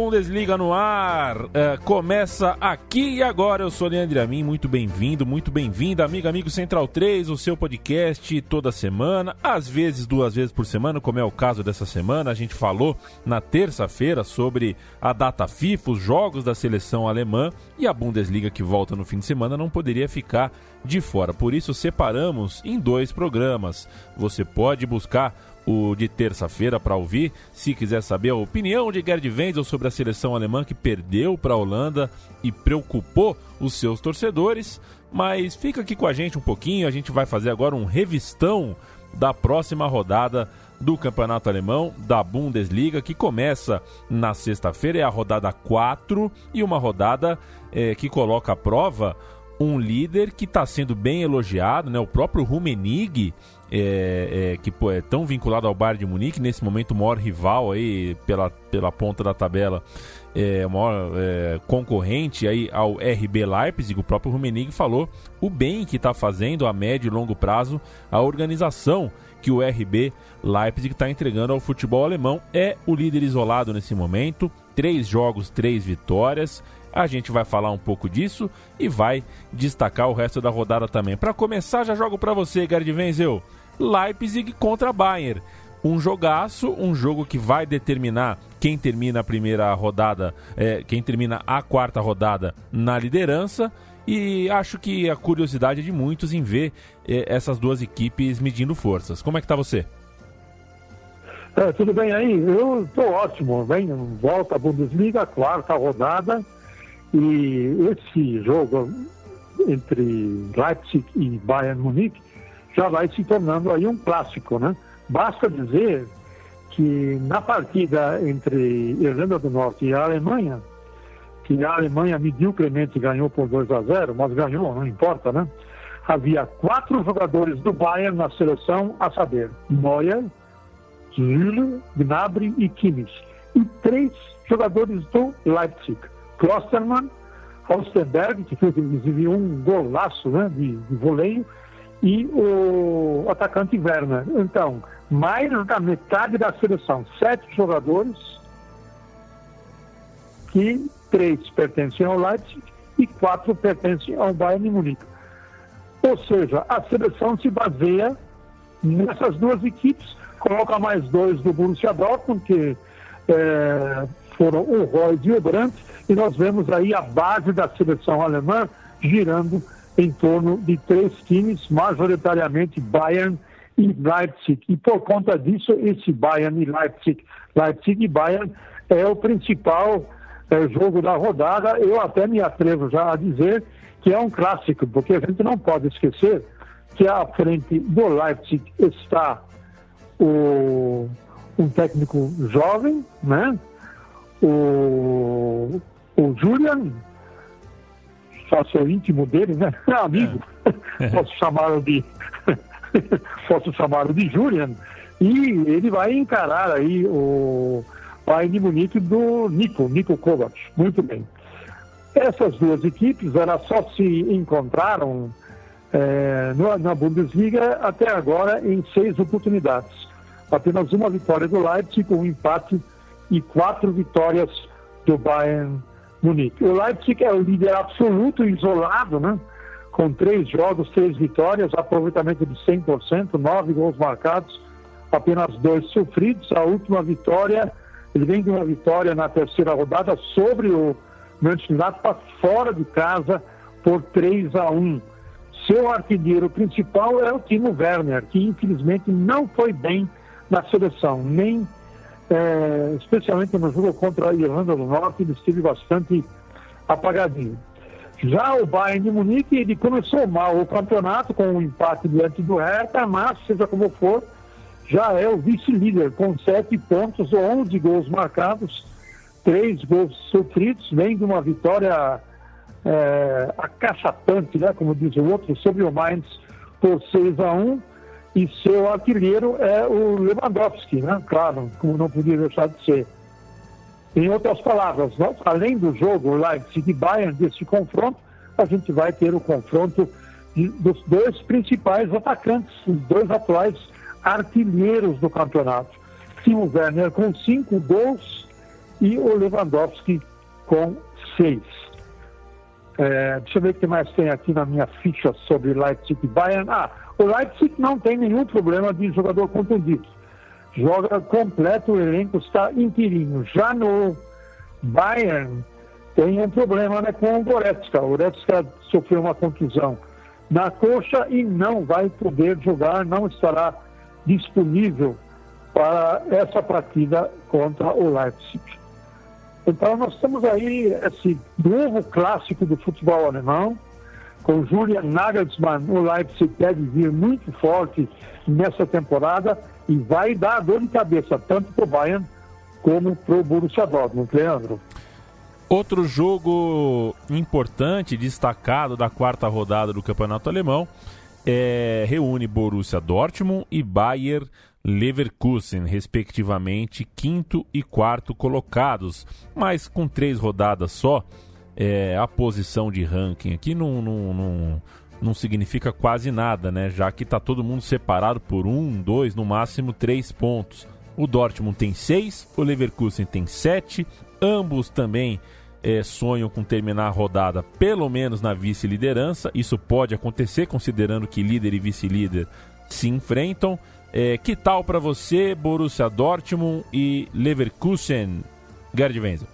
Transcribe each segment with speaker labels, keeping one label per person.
Speaker 1: Bundesliga no ar é, começa aqui e agora. Eu sou Leandro Amin, muito bem-vindo, muito bem-vinda, amigo, amigo Central 3, o seu podcast toda semana, às vezes duas vezes por semana, como é o caso dessa semana. A gente falou na terça-feira sobre a data FIFA, os jogos da seleção alemã e a Bundesliga que volta no fim de semana não poderia ficar de fora. Por isso separamos em dois programas. Você pode buscar o de terça-feira para ouvir. Se quiser saber a opinião de Gerd Wenzel sobre a seleção alemã que perdeu para a Holanda e preocupou os seus torcedores. Mas fica aqui com a gente um pouquinho, a gente vai fazer agora um revistão da próxima rodada do Campeonato Alemão, da Bundesliga, que começa na sexta-feira, é a rodada 4 e uma rodada é, que coloca à prova um líder que está sendo bem elogiado, né? O próprio Rummenigge é, é, que pô, é tão vinculado ao Bayern de Munique, nesse momento o maior rival aí pela, pela ponta da tabela, é, o maior é, concorrente aí ao RB Leipzig, o próprio Rummenigge falou o bem que está fazendo a médio e longo prazo a organização que o RB Leipzig está entregando ao futebol alemão. É o líder isolado nesse momento, três jogos, três vitórias. A gente vai falar um pouco disso e vai destacar o resto da rodada também. Para começar, já jogo para você, Gerd Wenzel. Leipzig contra Bayern. Um jogaço, um jogo que vai determinar quem termina a primeira rodada, é, quem termina a quarta rodada na liderança. E acho que a curiosidade é de muitos em ver é, essas duas equipes medindo forças. Como é que tá você?
Speaker 2: É, tudo bem aí? Eu estou ótimo. Vem, volta a Bundesliga, quarta rodada. E esse jogo entre Leipzig e Bayern Munique já vai se tornando aí um clássico, né? Basta dizer que na partida entre Irlanda do Norte e Alemanha, que a Alemanha medíocremente ganhou por 2 a 0, mas ganhou, não importa, né? Havia quatro jogadores do Bayern na seleção, a saber, Neuer, Süle, Gnabry e Kimmich. E três jogadores do Leipzig, Klostermann, Austenberg, que fez inclusive um golaço né, de, de voleio, e o atacante Werner. Então, mais da metade da seleção, sete jogadores, que três pertencem ao Leipzig e quatro pertencem ao Bayern Munique. Ou seja, a seleção se baseia nessas duas equipes, coloca mais dois do Borussia Dortmund, que é, foram o Roy e o Brandt, e nós vemos aí a base da seleção alemã girando em torno de três times, majoritariamente Bayern e Leipzig. E por conta disso, esse Bayern e Leipzig, Leipzig e Bayern é o principal é, jogo da rodada. Eu até me atrevo já a dizer que é um clássico, porque a gente não pode esquecer que à frente do Leipzig está o, um técnico jovem, né? O, o Julian, sócio íntimo dele, né? Amigo. É. Posso chamá-lo de. posso chamá-lo de Julian. E ele vai encarar aí o Bayern Munique do Nico, Nico Kovac. Muito bem. Essas duas equipes, elas só se encontraram é, na Bundesliga até agora em seis oportunidades. Apenas uma vitória do Leipzig, um empate e quatro vitórias do Bayern Munique. O Leipzig é o líder absoluto, isolado, né? com três jogos, três vitórias, aproveitamento de 100%, nove gols marcados, apenas dois sofridos. A última vitória, ele vem de uma vitória na terceira rodada sobre o Mönchengladbach fora de casa por 3 a 1. Seu artilheiro principal é o Timo Werner, que infelizmente não foi bem na seleção, nem é, especialmente no jogo contra a Irlanda do Norte, ele esteve bastante apagadinho. Já o Bayern de Munique, ele começou mal o campeonato com um empate diante do Hertha, mas, seja como for, já é o vice-líder com sete pontos, 11 gols marcados, três gols sofridos, vem de uma vitória é, acachatante, né, como diz o outro, sobre o Mainz por 6 a 1 e seu artilheiro é o Lewandowski, né? Claro, como não podia deixar de ser. Em outras palavras, nós, além do jogo Leipzig e Bayern, desse confronto, a gente vai ter o confronto de, dos dois principais atacantes, os dois atuais artilheiros do campeonato. Timo Werner com cinco gols e o Lewandowski com seis. É, deixa eu ver o que mais tem aqui na minha ficha sobre Leipzig e Bayern. Ah, o Leipzig não tem nenhum problema de jogador contundido. Joga completo, o elenco está inteirinho. Já no Bayern tem um problema né, com o Goretzka. O Goretzka sofreu uma contusão na coxa e não vai poder jogar, não estará disponível para essa partida contra o Leipzig. Então nós temos aí esse novo clássico do futebol alemão, com Julian Nagelsmann, o Leipzig deve vir muito forte nessa temporada e vai dar dor de cabeça tanto para o Bayern como para o Borussia Dortmund, Leandro.
Speaker 1: Outro jogo importante, destacado da quarta rodada do Campeonato Alemão, é, reúne Borussia Dortmund e Bayer Leverkusen, respectivamente quinto e quarto colocados, mas com três rodadas só é, a posição de ranking aqui não, não, não, não significa quase nada, né? Já que está todo mundo separado por um, dois, no máximo três pontos. O Dortmund tem seis, o Leverkusen tem sete, ambos também é, sonham com terminar a rodada pelo menos na vice-liderança. Isso pode acontecer, considerando que líder e vice-líder se enfrentam. É, que tal para você, Borussia Dortmund e Leverkusen, Gerd Wenzel?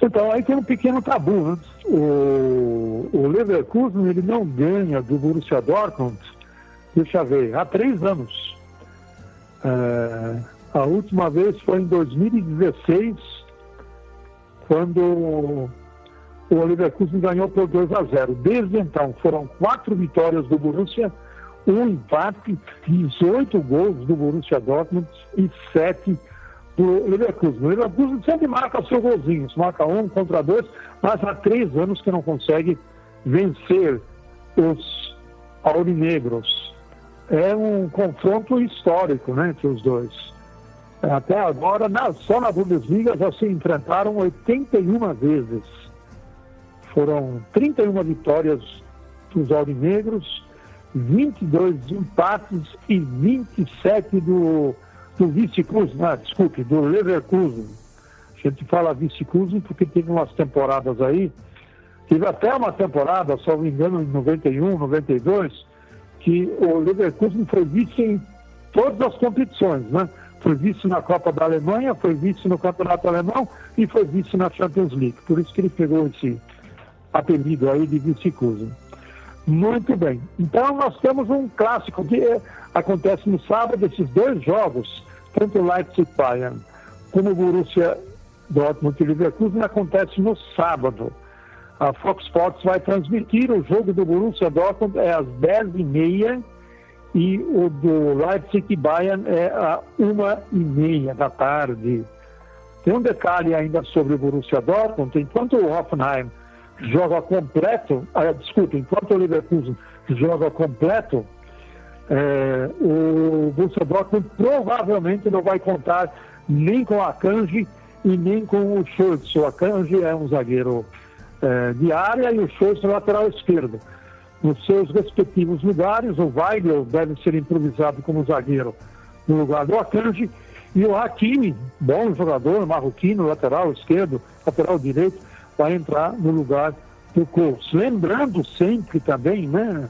Speaker 2: Então, aí tem um pequeno tabu. Né? O, o Leverkusen ele não ganha do Borussia Dortmund, deixa eu ver, há três anos. É, a última vez foi em 2016, quando o Leverkusen ganhou por 2 a 0. Desde então, foram quatro vitórias do Borussia, um empate, 18 gols do Borussia Dortmund e sete do Leverkusen. O Leverkusen sempre marca seus golzinhos, marca um contra dois, mas há três anos que não consegue vencer os aurinegros. É um confronto histórico né, entre os dois. Até agora, na, só na Bundesliga já se enfrentaram 81 vezes. Foram 31 vitórias dos aurinegros, 22 empates e 27 do do vice-Cruz, ah, desculpe, do Leverkusen. A gente fala vice-Cruz porque teve umas temporadas aí, teve até uma temporada, só me engano, em 91, 92, que o Leverkusen foi vice em todas as competições, né? Foi vice na Copa da Alemanha, foi vice no Campeonato Alemão e foi vice na Champions League. Por isso que ele pegou esse apelido aí de vice-Cruz. Muito bem. Então nós temos um clássico que acontece no sábado, esses dois jogos tanto Leipzig Bayern como Borussia Dortmund e Leverkusen acontece no sábado. A Fox Sports vai transmitir o jogo do Borussia Dortmund é às 10h30 e o do Leipzig Bayern é às 1h30 da tarde. Tem um detalhe ainda sobre o Borussia Dortmund, enquanto o Hoffenheim joga completo, ah, desculpa, enquanto o Leverkusen joga completo, é, o Borussia Dortmund provavelmente não vai contar nem com a Kanji e nem com o Schultz. O Akanji é um zagueiro é, de área e o Schultz é lateral esquerdo. Nos seus respectivos lugares, o Weigel deve ser improvisado como zagueiro no lugar do Akanji e o Hakimi, bom jogador, marroquino, lateral esquerdo, lateral direito, vai entrar no lugar do Colts. Lembrando sempre também, né,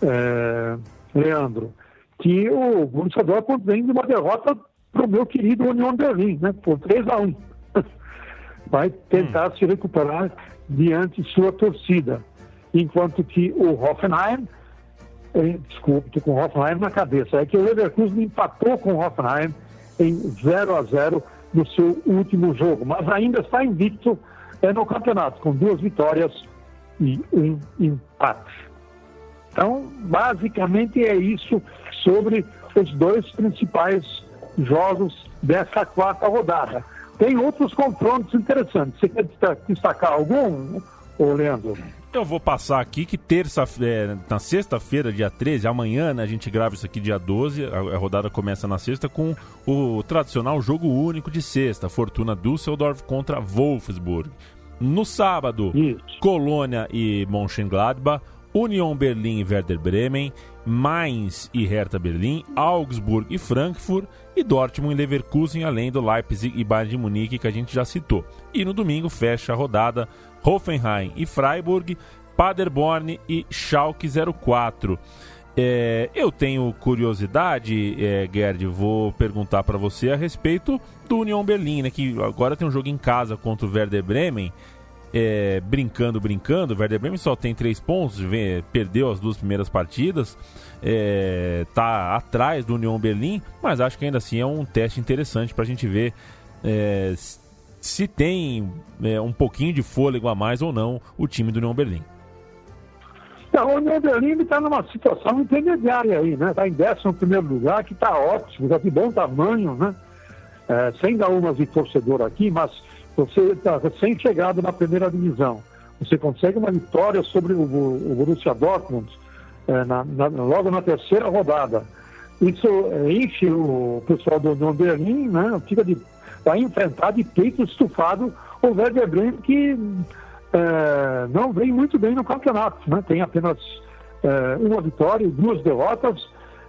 Speaker 2: é, Leandro, que o Borussia Dortmund vem de uma derrota para o meu querido União Berlim, né, por 3 a 1 Vai tentar hum. se recuperar diante de sua torcida. Enquanto que o Hoffenheim, eh, desculpe, estou com o Hoffenheim na cabeça, é que o Leverkusen empatou com o Hoffenheim em 0 a 0 no seu último jogo, mas ainda está invicto é, no campeonato, com duas vitórias e um empate. Então, basicamente é isso sobre os dois principais jogos dessa quarta rodada. Tem outros confrontos interessantes. Você quer destacar algum, Leandro?
Speaker 1: Eu vou passar aqui que terça é, na sexta-feira, dia 13, amanhã, né, a gente grava isso aqui dia 12, a, a, rodada começa na sexta com o tradicional jogo único de sexta, Fortuna Düsseldorf contra Wolfsburg. No sábado, isso. Colônia e Mönchengladbach, Union Berlim e Werder Bremen, Mainz e Hertha Berlim, Augsburg e Frankfurt e Dortmund e Leverkusen, além do Leipzig e Bayern de Munique que a gente já citou. E no domingo fecha a rodada Hoffenheim e Freiburg, Paderborn e Schalke 04. É, eu tenho curiosidade, é, Gerd, vou perguntar para você a respeito do Union Berlim, né, que agora tem um jogo em casa contra o Werder Bremen é, brincando, brincando. O Werder Bremen só tem três pontos, vem, perdeu as duas primeiras partidas, é, tá atrás do Union Berlim, mas acho que ainda assim é um teste interessante para a gente ver é, se tem é, um pouquinho de fôlego a mais ou não o time do Union Berlim.
Speaker 2: Não, o Union Berlim está numa situação intermediária aí, né? Está em 11 lugar, que está ótimo, está de bom tamanho, né? É, sem dar umas de torcedor aqui, mas você está recém-chegado na primeira divisão. Você consegue uma vitória sobre o, o Borussia Dortmund é, na, na, logo na terceira rodada. Isso é, enche o pessoal do, do Berlim, né? Fica de, vai enfrentar de peito estufado o Werder Bremen, que é, não vem muito bem no campeonato. Né? Tem apenas é, uma vitória e duas derrotas.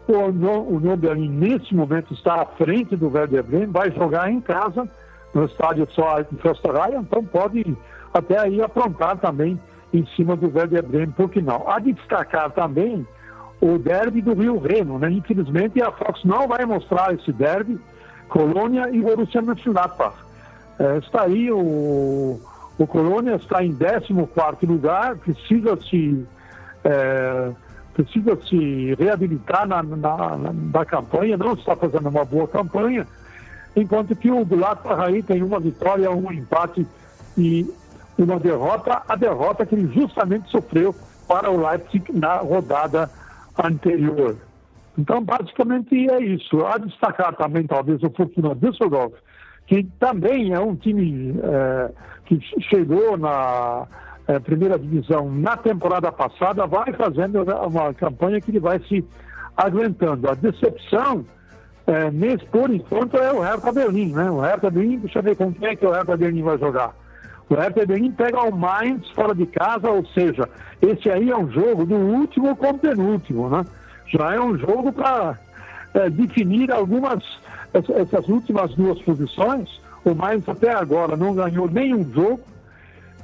Speaker 2: O Union Berlim, nesse momento, está à frente do Werder Bremen, vai jogar em casa no estádio só em Festerraia, então pode até aí aprontar também em cima do Werder Bremen, por não? Há de destacar também o derby do Rio Reno, né? Infelizmente a Fox não vai mostrar esse derby, Colônia e Borussia Mönchengladbach. É, está aí o, o Colônia está em 14 lugar, precisa se é, precisa se reabilitar na, na, na, campanha, não está fazendo uma boa campanha, enquanto que o Gladbach tem uma vitória, um empate e uma derrota, a derrota que ele justamente sofreu para o Leipzig na rodada anterior. Então, basicamente é isso. A destacar também, talvez, o Fortuna Düsseldorf, que também é um time é, que chegou na é, primeira divisão na temporada passada, vai fazendo uma campanha que ele vai se aguentando. A decepção é, nesse, por enquanto, é o Hertha Berlim, né? O Hertha Berlim, deixa eu ver com quem é que o Hertha Berlim vai jogar. O Hertha Berlim pega o Mainz fora de casa, ou seja, esse aí é um jogo do último com penúltimo, né? Já é um jogo para é, definir algumas, essas últimas duas posições. O Mainz até agora não ganhou nenhum jogo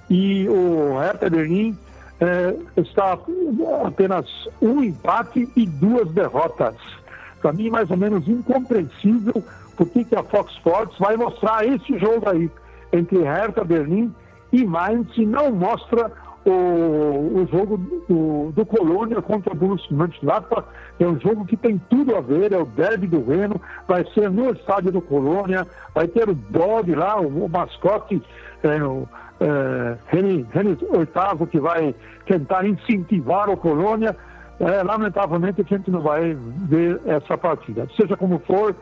Speaker 2: e o Hertha Berlim é, está apenas um empate e duas derrotas para mim, mais ou menos incompreensível por que a Fox Sports vai mostrar esse jogo aí entre Hertha Berlim e Mainz e não mostra o, o jogo do, do Colônia contra o Borussia Mönchengladbach. É um jogo que tem tudo a ver, é o derby do Reno, vai ser no estádio do Colônia, vai ter o Bob lá, o, o mascote, é, o é, René, VIII, que vai tentar incentivar o Colônia é, lamentavelmente a gente não vai ver essa partida. Seja como for,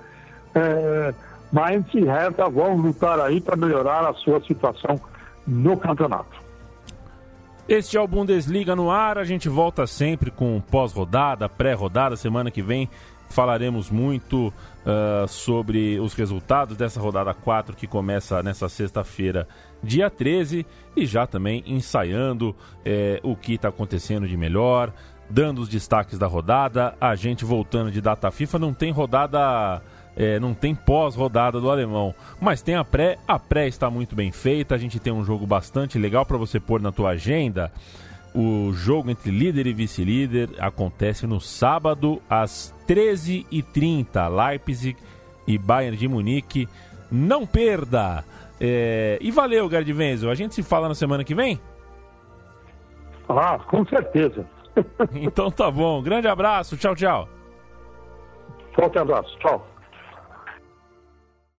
Speaker 2: é, Mainz e Hertha vão lutar aí para melhorar a sua situação no campeonato.
Speaker 1: Este é o Bundesliga no ar, a gente volta sempre com pós-rodada, pré-rodada, semana que vem falaremos muito uh, sobre os resultados dessa rodada 4 que começa nessa sexta-feira, dia 13, e já também ensaiando eh, o que está acontecendo de melhor, dando os destaques da rodada. A gente voltando de data FIFA, não tem rodada é, não tem pós-rodada do alemão. Mas tem a pré, a pré está muito bem feita, a gente tem um jogo bastante legal para você pôr na tua agenda. O jogo entre líder e vice-líder acontece no sábado às 13h30. Leipzig e Bayern de Munique. Não perda! É... E valeu, Gerd Wenzel. A gente se fala na semana que vem?
Speaker 2: Ah, com certeza.
Speaker 1: então tá bom. Grande abraço. Tchau, tchau.
Speaker 2: Forte abraço. Tchau.